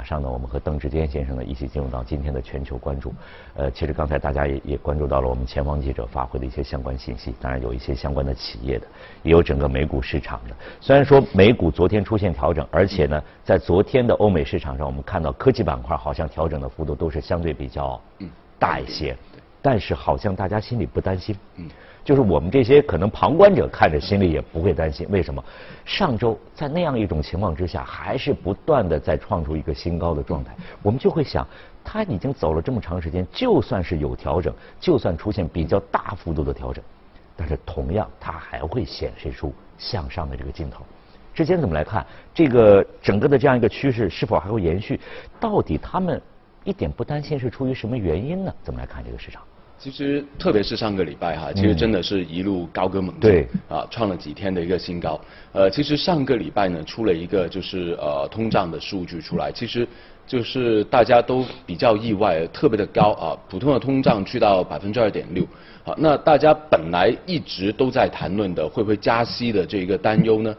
马上呢，我们和邓志坚先生呢一起进入到今天的全球关注。呃，其实刚才大家也也关注到了我们前方记者发回的一些相关信息，当然有一些相关的企业的，也有整个美股市场的。虽然说美股昨天出现调整，而且呢，在昨天的欧美市场上，我们看到科技板块好像调整的幅度都是相对比较大一些，但是好像大家心里不担心。就是我们这些可能旁观者看着心里也不会担心，为什么？上周在那样一种情况之下，还是不断的在创出一个新高的状态，我们就会想，它已经走了这么长时间，就算是有调整，就算出现比较大幅度的调整，但是同样它还会显示出向上的这个劲头。之前怎么来看这个整个的这样一个趋势是否还会延续？到底他们一点不担心是出于什么原因呢？怎么来看这个市场？其实，特别是上个礼拜哈，其实真的是一路高歌猛进，对，啊，创了几天的一个新高。呃，其实上个礼拜呢，出了一个就是呃通胀的数据出来，其实就是大家都比较意外，特别的高啊，普通的通胀去到百分之二点六。好，那大家本来一直都在谈论的会不会加息的这个担忧呢，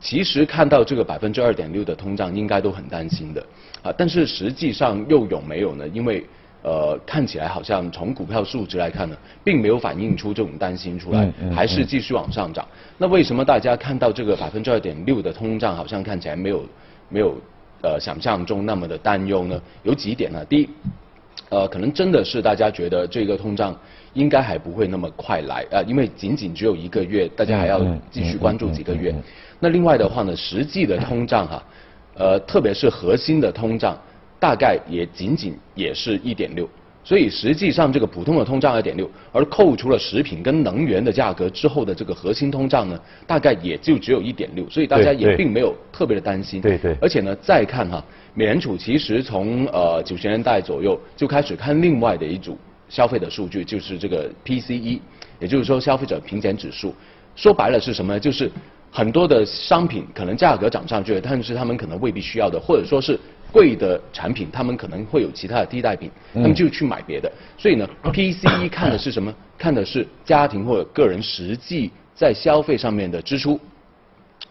其实看到这个百分之二点六的通胀，应该都很担心的。啊，但是实际上又有没有呢？因为呃，看起来好像从股票数值来看呢，并没有反映出这种担心出来，还是继续往上涨。那为什么大家看到这个百分之二点六的通胀，好像看起来没有没有呃想象中那么的担忧呢？有几点呢？第一，呃，可能真的是大家觉得这个通胀应该还不会那么快来啊，因为仅仅只有一个月，大家还要继续关注几个月。那另外的话呢，实际的通胀哈，呃，特别是核心的通胀。大概也仅仅也是一点六，所以实际上这个普通的通胀二点六，而扣除了食品跟能源的价格之后的这个核心通胀呢，大概也就只有一点六，所以大家也并没有特别的担心。对对。而且呢，再看哈，美联储其实从呃九十年代左右就开始看另外的一组消费的数据，就是这个 PCE，也就是说消费者平减指数。说白了是什么呢？就是很多的商品可能价格涨上去了，但是他们可能未必需要的，或者说是。贵的产品，他们可能会有其他的替代品，他们就去买别的。所以呢，PCE 看的是什么？看的是家庭或者个人实际在消费上面的支出。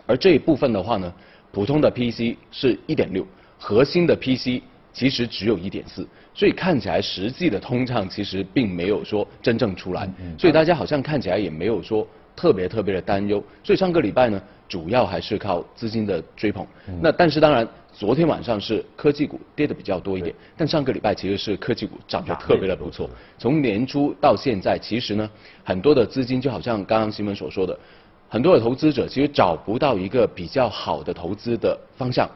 而这一部分的话呢，普通的 PC 是一点六，核心的 PC 其实只有一点四。所以看起来实际的通胀其实并没有说真正出来。所以大家好像看起来也没有说特别特别的担忧。所以上个礼拜呢，主要还是靠资金的追捧。那但是当然。昨天晚上是科技股跌的比较多一点，但上个礼拜其实是科技股涨得特别的不错。从年初到现在，其实呢，很多的资金就好像刚刚新闻所说的，很多的投资者其实找不到一个比较好的投资的方向，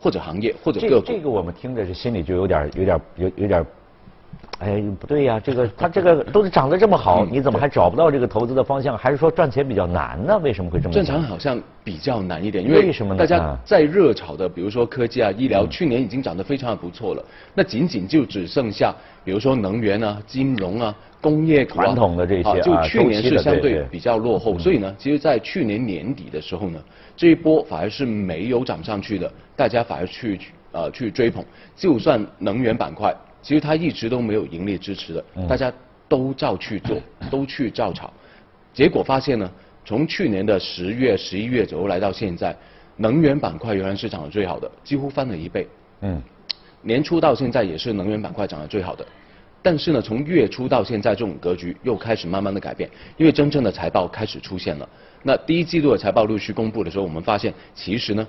或者行业，或者个股。这个我们听着是心里就有点有点有有点。哎，不对呀，这个他这个都是涨得这么好，你怎么还找不到这个投资的方向？还是说赚钱比较难呢？为什么会这么？正常好像比较难一点，因为大家在热炒的，比如说科技啊、医疗，去年已经涨得非常的不错了。那仅仅就只剩下，比如说能源啊、金融啊、工业传统的这些啊，就去年是相对比较落后。所以呢，其实，在去年年底的时候呢，这一波反而是没有涨上去的，大家反而去呃去追捧，就算能源板块。其实它一直都没有盈利支持的，大家都照去做，都去照炒，结果发现呢，从去年的十月、十一月左右来到现在，能源板块原来是涨得最好的，几乎翻了一倍。嗯，年初到现在也是能源板块涨得最好的，但是呢，从月初到现在这种格局又开始慢慢的改变，因为真正的财报开始出现了。那第一季度的财报陆续公布的时候，我们发现其实呢。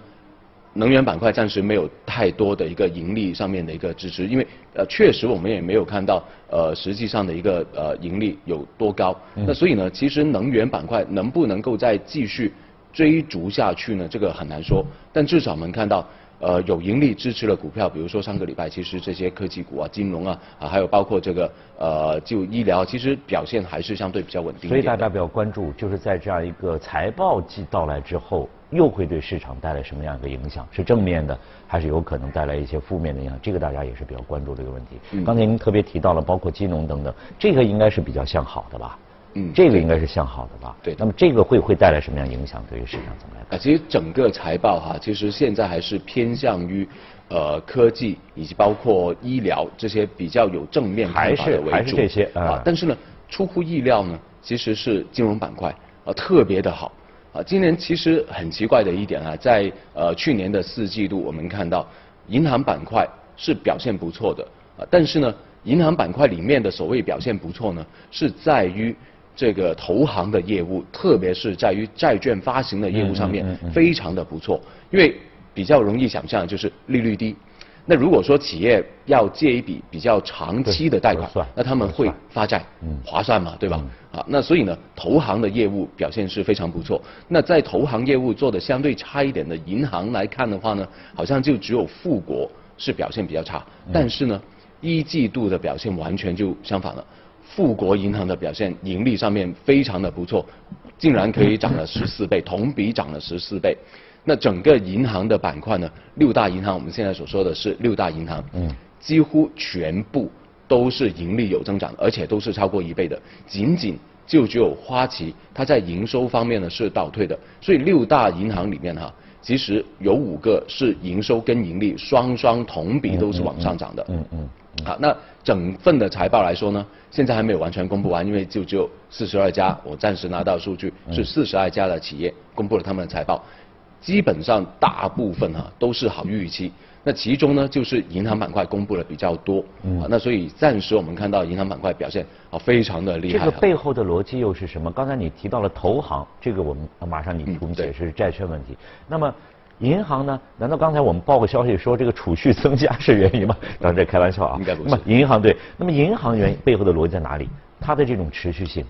能源板块暂时没有太多的一个盈利上面的一个支持，因为呃确实我们也没有看到呃实际上的一个呃盈利有多高。那所以呢，其实能源板块能不能够再继续追逐下去呢？这个很难说。但至少我们看到呃有盈利支持的股票，比如说上个礼拜其实这些科技股啊、金融啊啊，还有包括这个呃就医疗，其实表现还是相对比较稳定。所以大家比较关注，就是在这样一个财报季到来之后。又会对市场带来什么样一个影响？是正面的，还是有可能带来一些负面的影响？这个大家也是比较关注的一个问题。刚才您特别提到了，包括金融等等，这个应该是比较向好的吧？嗯，这个应该是向好的吧？对。那么这个会会带来什么样影响？对于市场怎么来？啊，其实整个财报哈，其实现在还是偏向于呃科技以及包括医疗这些比较有正面看法的为主。还是这些啊？但是呢，出乎意料呢，其实是金融板块啊特别的好。啊，今年其实很奇怪的一点啊，在呃去年的四季度，我们看到银行板块是表现不错的啊，但是呢，银行板块里面的所谓表现不错呢，是在于这个投行的业务，特别是在于债券发行的业务上面非常的不错，因为比较容易想象就是利率低。那如果说企业要借一笔比较长期的贷款，那他们会发债，划算嘛，对吧？啊，那所以呢，投行的业务表现是非常不错。那在投行业务做的相对差一点的银行来看的话呢，好像就只有富国是表现比较差。但是呢，一季度的表现完全就相反了，富国银行的表现盈利上面非常的不错，竟然可以涨了十四倍，同比涨了十四倍。那整个银行的板块呢？六大银行，我们现在所说的是六大银行，嗯，几乎全部都是盈利有增长，而且都是超过一倍的。仅仅就只有花旗，它在营收方面呢是倒退的。所以六大银行里面哈，其实有五个是营收跟盈利双双同比都是往上涨的。嗯嗯。好，那整份的财报来说呢，现在还没有完全公布完，因为就只有四十二家，我暂时拿到数据是四十二家的企业公布了他们的财报。基本上大部分哈都是好预期，那其中呢就是银行板块公布的比较多，啊，那所以暂时我们看到银行板块表现啊非常的厉害。这个背后的逻辑又是什么？刚才你提到了投行，这个我们马上你给我们解释债券问题。那么银行呢？难道刚才我们报个消息说这个储蓄增加是原因吗？当然这开玩笑啊。应该不是。银行对，那么银行原背后的逻辑在哪里？它的这种持续性。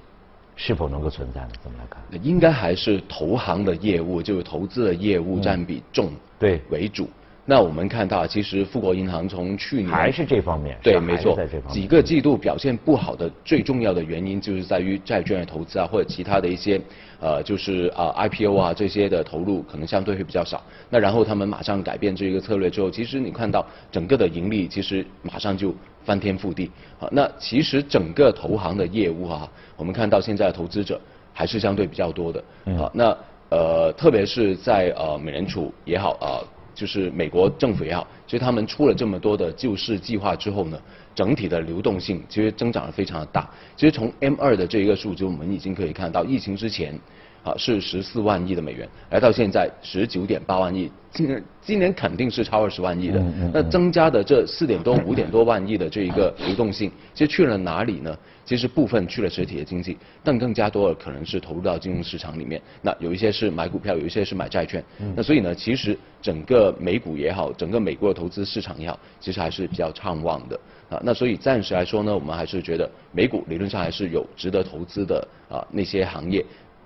是否能够存在呢？怎么来看？应该还是投行的业务，就是投资的业务占比重对为主。那我们看到，其实富国银行从去年还是这方面，对，没错，几个季度表现不好的最重要的原因，就是在于债券的投资啊，或者其他的一些呃，就是啊 IPO 啊这些的投入可能相对会比较少。那然后他们马上改变这一个策略之后，其实你看到整个的盈利其实马上就翻天覆地。好，那其实整个投行的业务啊，我们看到现在的投资者还是相对比较多的。好，那呃，特别是在呃美联储也好啊。就是美国政府也好，其实他们出了这么多的救市计划之后呢，整体的流动性其实增长的非常的大。其实从 M 二的这一个数据，我们已经可以看到，疫情之前。啊，是十四万亿的美元，来到现在十九点八万亿，今年今年肯定是超二十万亿的。那增加的这四点多、五点多万亿的这一个流动性，其实去了哪里呢？其实部分去了实体的经济，但更加多的可能是投入到金融市场里面。那有一些是买股票，有一些是买债券。那所以呢，其实整个美股也好，整个美国的投资市场也好，其实还是比较畅旺的。啊，那所以暂时来说呢，我们还是觉得美股理论上还是有值得投资的啊那些行业。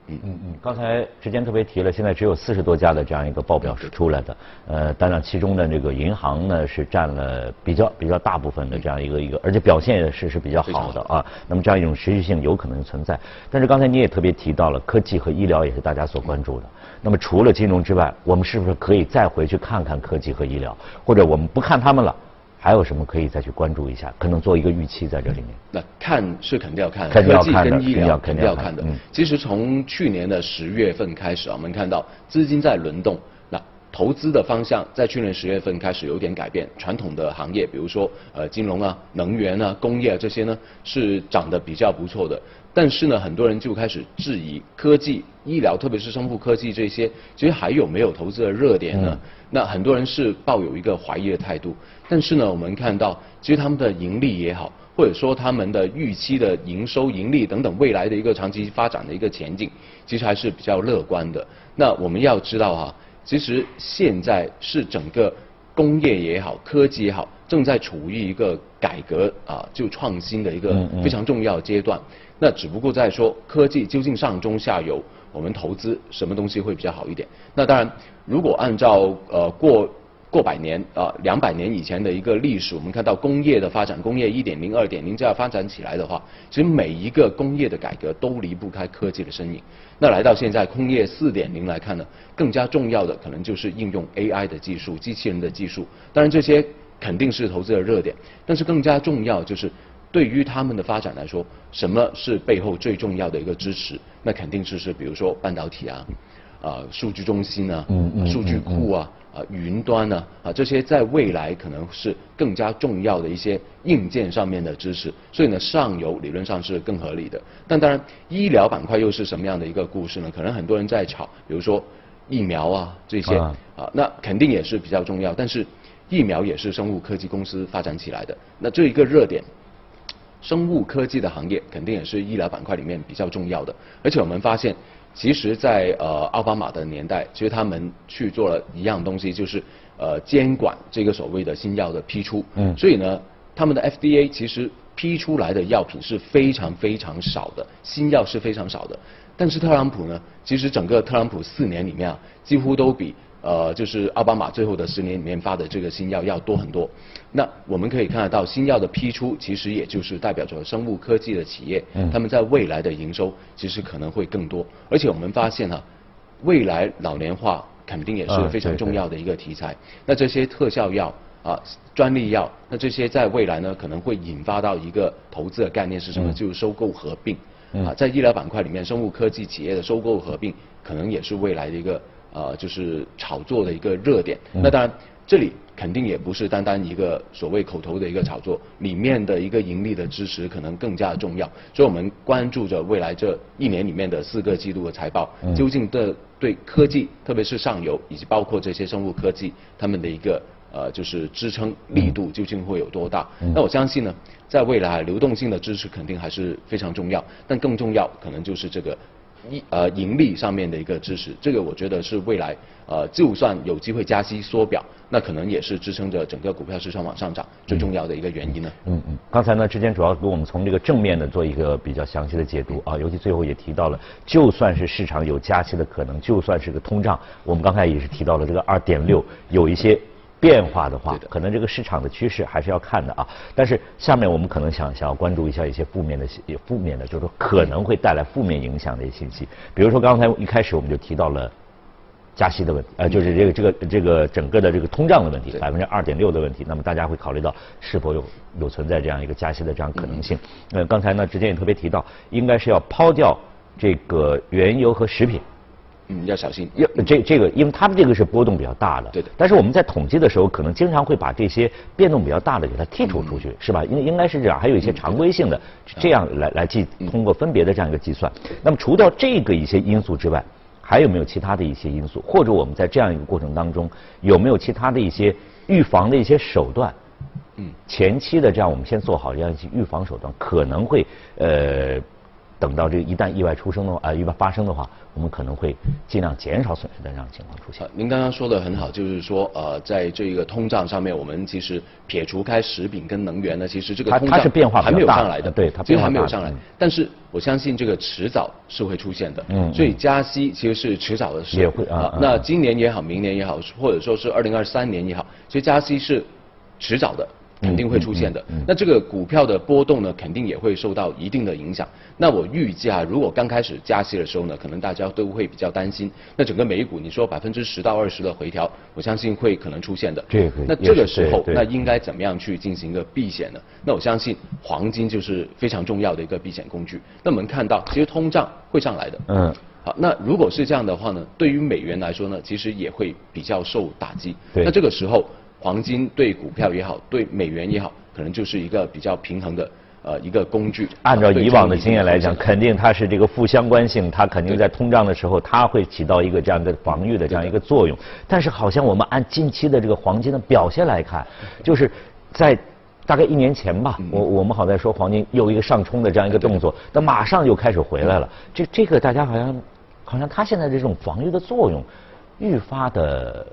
嗯嗯嗯，刚才之前特别提了，现在只有四十多家的这样一个报表是出来的，呃，当然其中的这个银行呢是占了比较比较大部分的这样一个一个，而且表现也是是比较好的啊。那么这样一种持续性有可能存在，但是刚才你也特别提到了科技和医疗也是大家所关注的。那么除了金融之外，我们是不是可以再回去看看科技和医疗，或者我们不看他们了？还有什么可以再去关注一下？可能做一个预期在这里面。那看是肯定要看，科技跟医疗肯定要看的。其实从去年的十月份开始啊，我们看到资金在轮动，那投资的方向在去年十月份开始有点改变。传统的行业，比如说呃金融啊、能源啊、工业啊这些呢，是涨得比较不错的。但是呢，很多人就开始质疑科技、医疗，特别是生物科技这些，其实还有没有投资的热点呢？那很多人是抱有一个怀疑的态度。但是呢，我们看到，其实他们的盈利也好，或者说他们的预期的营收、盈利等等未来的一个长期发展的一个前景，其实还是比较乐观的。那我们要知道哈，其实现在是整个工业也好、科技也好，正在处于一个改革啊，就创新的一个非常重要的阶段。那只不过在说科技究竟上中下游，我们投资什么东西会比较好一点？那当然，如果按照呃过过百年啊两百年以前的一个历史，我们看到工业的发展，工业一点零、二点零这样发展起来的话，其实每一个工业的改革都离不开科技的身影。那来到现在工业四点零来看呢，更加重要的可能就是应用 AI 的技术、机器人的技术。当然这些肯定是投资的热点，但是更加重要就是。对于他们的发展来说，什么是背后最重要的一个支持？那肯定是是比如说半导体啊，啊数据中心啊，数据库啊，啊云端呢，啊这些在未来可能是更加重要的一些硬件上面的支持。所以呢，上游理论上是更合理的。但当然，医疗板块又是什么样的一个故事呢？可能很多人在炒，比如说疫苗啊这些啊，那肯定也是比较重要。但是疫苗也是生物科技公司发展起来的。那这一个热点，生物科技的行业肯定也是医疗板块里面比较重要的。而且我们发现，其实，在呃奥巴马的年代，其实他们去做了一样东西，就是呃监管这个所谓的新药的批出。嗯。所以呢，他们的 FDA 其实批出来的药品是非常非常少的，新药是非常少的。但是特朗普呢，其实整个特朗普四年里面啊，几乎都比呃就是奥巴马最后的十年里面发的这个新药要多很多。那我们可以看得到，新药的批出其实也就是代表着生物科技的企业，他们在未来的营收其实可能会更多。而且我们发现哈，未来老年化肯定也是非常重要的一个题材。那这些特效药啊、专利药，那这些在未来呢可能会引发到一个投资的概念是什么？就是收购合并。啊，在医疗板块里面，生物科技企业的收购合并，可能也是未来的一个呃，就是炒作的一个热点。那当然，这里肯定也不是单单一个所谓口头的一个炒作，里面的一个盈利的支持可能更加重要。所以我们关注着未来这一年里面的四个季度的财报，究竟的对科技，特别是上游以及包括这些生物科技，他们的一个。呃，就是支撑力度究竟会有多大？那我相信呢，在未来流动性的支持肯定还是非常重要，但更重要可能就是这个一呃盈利上面的一个支持。这个我觉得是未来呃，就算有机会加息缩表，那可能也是支撑着整个股票市场往上涨最重要的一个原因呢。嗯嗯。刚才呢，之前主要给我们从这个正面的做一个比较详细的解读啊，尤其最后也提到了，就算是市场有加息的可能，就算是个通胀，我们刚才也是提到了这个二点六有一些。变化的话，可能这个市场的趋势还是要看的啊。但是下面我们可能想想要关注一下一些负面的、负面的，就是说可能会带来负面影响的一些信息。比如说刚才一开始我们就提到了加息的问题，呃，就是这个这个这个整个的这个通胀的问题，百分之二点六的问题。那么大家会考虑到是否有有存在这样一个加息的这样可能性？呃，刚才呢之前也特别提到，应该是要抛掉这个原油和食品。嗯，要小心。要这这个，因为他们这个是波动比较大的。对的。但是我们在统计的时候，可能经常会把这些变动比较大的给它剔除出去，是吧？应应该是这样。还有一些常规性的，这样来来计，通过分别的这样一个计算。那么除掉这个一些因素之外，还有没有其他的一些因素？或者我们在这样一个过程当中，有没有其他的一些预防的一些手段？嗯。前期的这样，我们先做好这样一些预防手段，可能会呃。等到这个一旦意外出生的话，啊，意外发生的话，我们可能会尽量减少损失的这样情况出现。您刚刚说的很好，就是说，呃，在这个通胀上面，我们其实撇除开食品跟能源呢，其实这个通胀还没有上来的，对，它其实还没有上来。但是我相信这个迟早是会出现的，嗯，所以加息其实是迟早的事。也会啊。那今年也好，明年也好，或者说是二零二三年也好，其实加息是迟早的。肯定会出现的。那这个股票的波动呢，肯定也会受到一定的影响。那我预计啊，如果刚开始加息的时候呢，可能大家都会比较担心。那整个美股，你说百分之十到二十的回调，我相信会可能出现的。这个那这个时候，那应该怎么样去进行一个避险呢？那我相信黄金就是非常重要的一个避险工具。那我们看到，其实通胀会上来的。嗯。好，那如果是这样的话呢，对于美元来说呢，其实也会比较受打击。对。那这个时候。黄金对股票也好，对美元也好，可能就是一个比较平衡的呃一个工具。按照以往的经验来讲，肯定它是这个负相关性，它肯定在通胀的时候，它会起到一个这样的防御的这样一个作用。但是好像我们按近期的这个黄金的表现来看，就是在大概一年前吧，我我们好在说黄金有一个上冲的这样一个动作，但马上就开始回来了。这这个大家好像好像它现在这种防御的作用愈发的。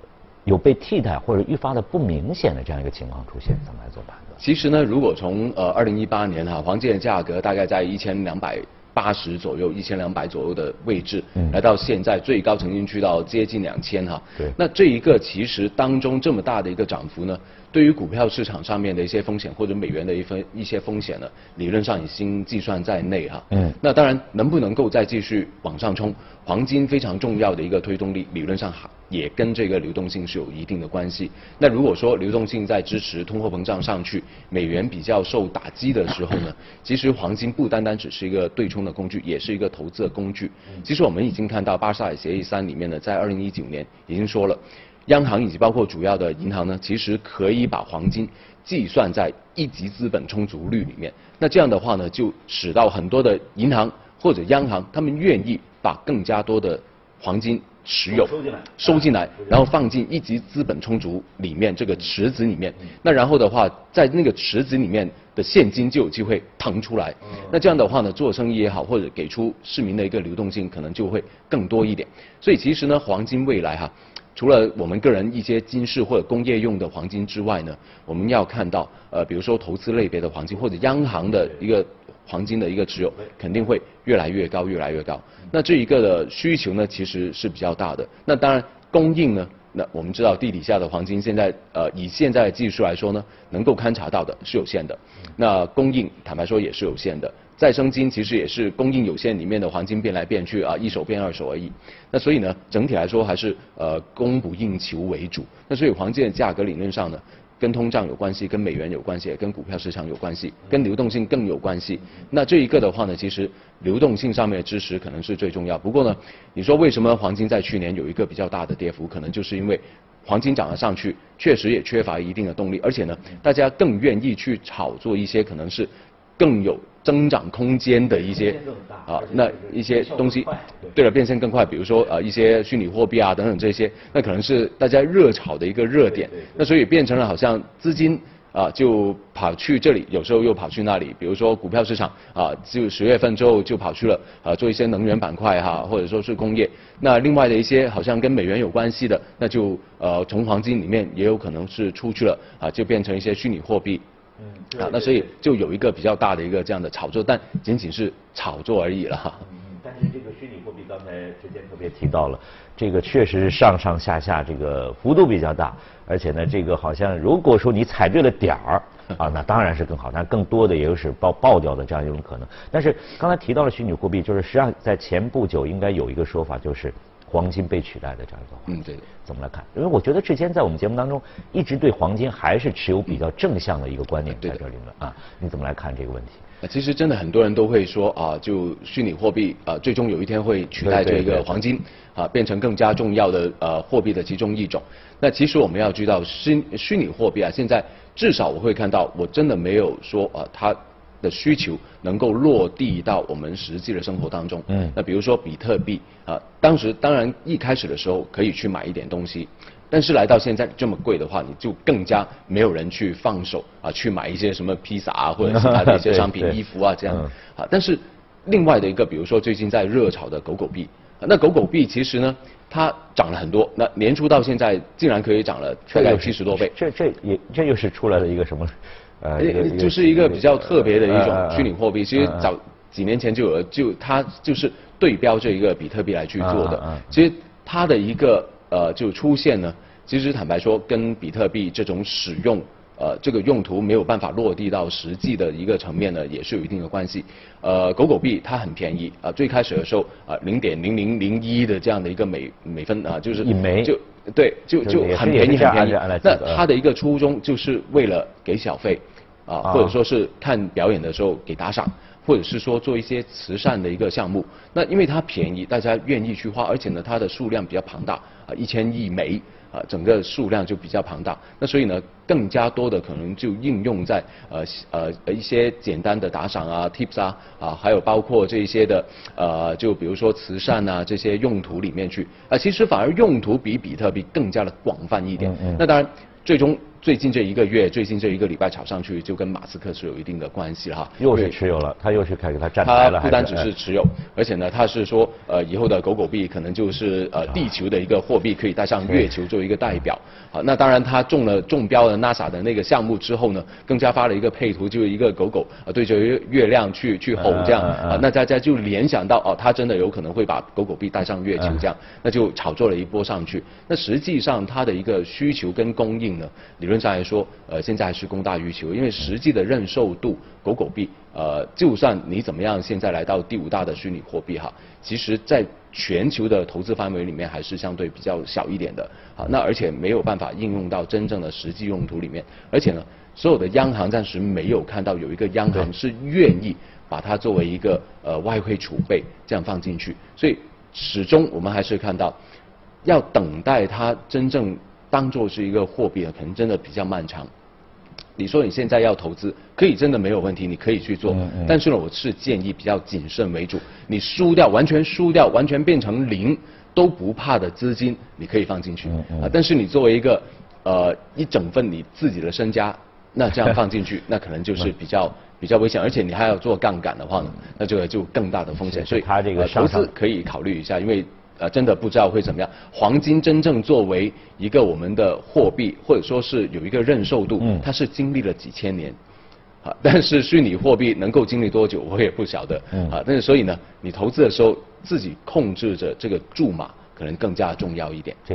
有被替代或者愈发的不明显的这样一个情况出现，怎么来做判断？其实呢，如果从呃二零一八年哈，黄金的价格大概在一千两百八十左右、一千两百左右的位置，来到现在最高曾经去到接近两千哈。对。那这一个其实当中这么大的一个涨幅呢，对于股票市场上面的一些风险或者美元的一分一些风险呢，理论上已经计算在内哈。嗯。那当然能不能够再继续往上冲？黄金非常重要的一个推动力，理论上还。也跟这个流动性是有一定的关系。那如果说流动性在支持通货膨胀上去，美元比较受打击的时候呢，其实黄金不单单只是一个对冲的工具，也是一个投资的工具。其实我们已经看到巴塞尔协议三里面呢，在二零一九年已经说了，央行以及包括主要的银行呢，其实可以把黄金计算在一级资本充足率里面。那这样的话呢，就使到很多的银行或者央行，他们愿意把更加多的黄金。持有收进来收进来，然后放进一级资本充足里面这个池子里面。那然后的话，在那个池子里面的现金就有机会腾出来。那这样的话呢，做生意也好，或者给出市民的一个流动性，可能就会更多一点。所以其实呢，黄金未来哈。除了我们个人一些金饰或者工业用的黄金之外呢，我们要看到呃，比如说投资类别的黄金或者央行的一个黄金的一个持有，肯定会越来越高，越来越高。那这一个的需求呢，其实是比较大的。那当然供应呢，那我们知道地底下的黄金现在呃，以现在的技术来说呢，能够勘察到的是有限的。那供应坦白说也是有限的。再生金其实也是供应有限里面的黄金变来变去啊，一手变二手而已。那所以呢，整体来说还是呃供不应求为主。那所以黄金的价格理论上呢，跟通胀有关系，跟美元有关系，跟股票市场有关系，跟流动性更有关系。那这一个的话呢，其实流动性上面的支持可能是最重要。不过呢，你说为什么黄金在去年有一个比较大的跌幅？可能就是因为黄金涨了上去，确实也缺乏一定的动力，而且呢，大家更愿意去炒作一些可能是。更有增长空间的一些啊，那一些东西，对了，变现更快，比如说呃一些虚拟货币啊等等这些，那可能是大家热炒的一个热点，那所以变成了好像资金啊就跑去这里，有时候又跑去那里，比如说股票市场啊，就十月份之后就跑去了啊做一些能源板块哈，或者说是工业，那另外的一些好像跟美元有关系的，那就呃从黄金里面也有可能是出去了啊，就变成一些虚拟货币。嗯，啊，那所以就有一个比较大的一个这样的炒作，但仅仅是炒作而已了哈。嗯，但是这个虚拟货币刚才之前特别提到了，这个确实是上上下下这个幅度比较大，而且呢，这个好像如果说你踩对了点儿啊，那当然是更好，但更多的也有是爆爆掉的这样一种可能。但是刚才提到了虚拟货币，就是实际上在前不久应该有一个说法就是。黄金被取代的这样一个，嗯，对，怎么来看？因为我觉得志坚在我们节目当中一直对黄金还是持有比较正向的一个观念在这里面啊，你怎么来看这个问题？其实真的很多人都会说啊，就虚拟货币啊，最终有一天会取代这个黄金啊，变成更加重要的呃货币的其中一种。那其实我们要知道虚虚拟货币啊，现在至少我会看到，我真的没有说啊它。的需求能够落地到我们实际的生活当中。嗯，那比如说比特币啊，当时当然一开始的时候可以去买一点东西，但是来到现在这么贵的话，你就更加没有人去放手啊，去买一些什么披萨啊或者其他的一些商品、衣服啊这样啊。但是另外的一个，比如说最近在热炒的狗狗币，那狗狗币其实呢，它涨了很多，那年初到现在竟然可以涨了大概七十多倍。这这也这又是出来了一个什么？呃，就是一个比较特别的一种虚拟货币，其实早几年前就有了，就它就是对标这一个比特币来去做的。其实它的一个呃就出现呢，其实坦白说，跟比特币这种使用呃这个用途没有办法落地到实际的一个层面呢，也是有一定的关系。呃，狗狗币它很便宜啊，最开始的时候啊零点零零零一的这样的一个每每分啊，就是一枚就。对，就就很便宜很便宜。那它的一个初衷就是为了给小费，啊，或者说是看表演的时候给打赏，或者是说做一些慈善的一个项目。那因为它便宜，大家愿意去花，而且呢，它的数量比较庞大，啊，一千亿枚。啊，整个数量就比较庞大，那所以呢，更加多的可能就应用在呃呃一些简单的打赏啊、tips 啊啊，还有包括这些的呃，就比如说慈善啊这些用途里面去啊，其实反而用途比比特币更加的广泛一点。那当然，最终。最近这一个月，最近这一个礼拜炒上去，就跟马斯克是有一定的关系了哈。又是持有了，他又是开始他站台了。他不单只是持有，而且呢，他是说，呃，以后的狗狗币可能就是呃地球的一个货币，可以带上月球作为一个代表。好，那当然他中了中标了 NASA 的那个项目之后呢，更加发了一个配图，就是一个狗狗啊对着月亮去去吼这样啊，那大家就联想到哦，他真的有可能会把狗狗币带上月球这样，那就炒作了一波上去。那实际上它的一个需求跟供应呢，理论。上来说，呃，现在还是供大于求，因为实际的认受度，狗狗币，呃，就算你怎么样，现在来到第五大的虚拟货币哈，其实在全球的投资范围里面还是相对比较小一点的，好，那而且没有办法应用到真正的实际用途里面，而且呢，所有的央行暂时没有看到有一个央行是愿意把它作为一个呃外汇储备这样放进去，所以始终我们还是看到，要等待它真正。当做是一个货币啊，可能真的比较漫长。你说你现在要投资，可以真的没有问题，你可以去做。但是呢，我是建议比较谨慎为主。你输掉，完全输掉，完全变成零都不怕的资金，你可以放进去。啊，但是你作为一个呃一整份你自己的身家，那这样放进去，那可能就是比较比较危险，而且你还要做杠杆的话呢，那就就更大的风险。所以他这个投资可以考虑一下，因为。呃，真的不知道会怎么样。黄金真正作为一个我们的货币，或者说是有一个认受度，它是经历了几千年，啊，但是虚拟货币能够经历多久，我也不晓得，啊，但是所以呢，你投资的时候自己控制着这个注码，可能更加重要一点。这。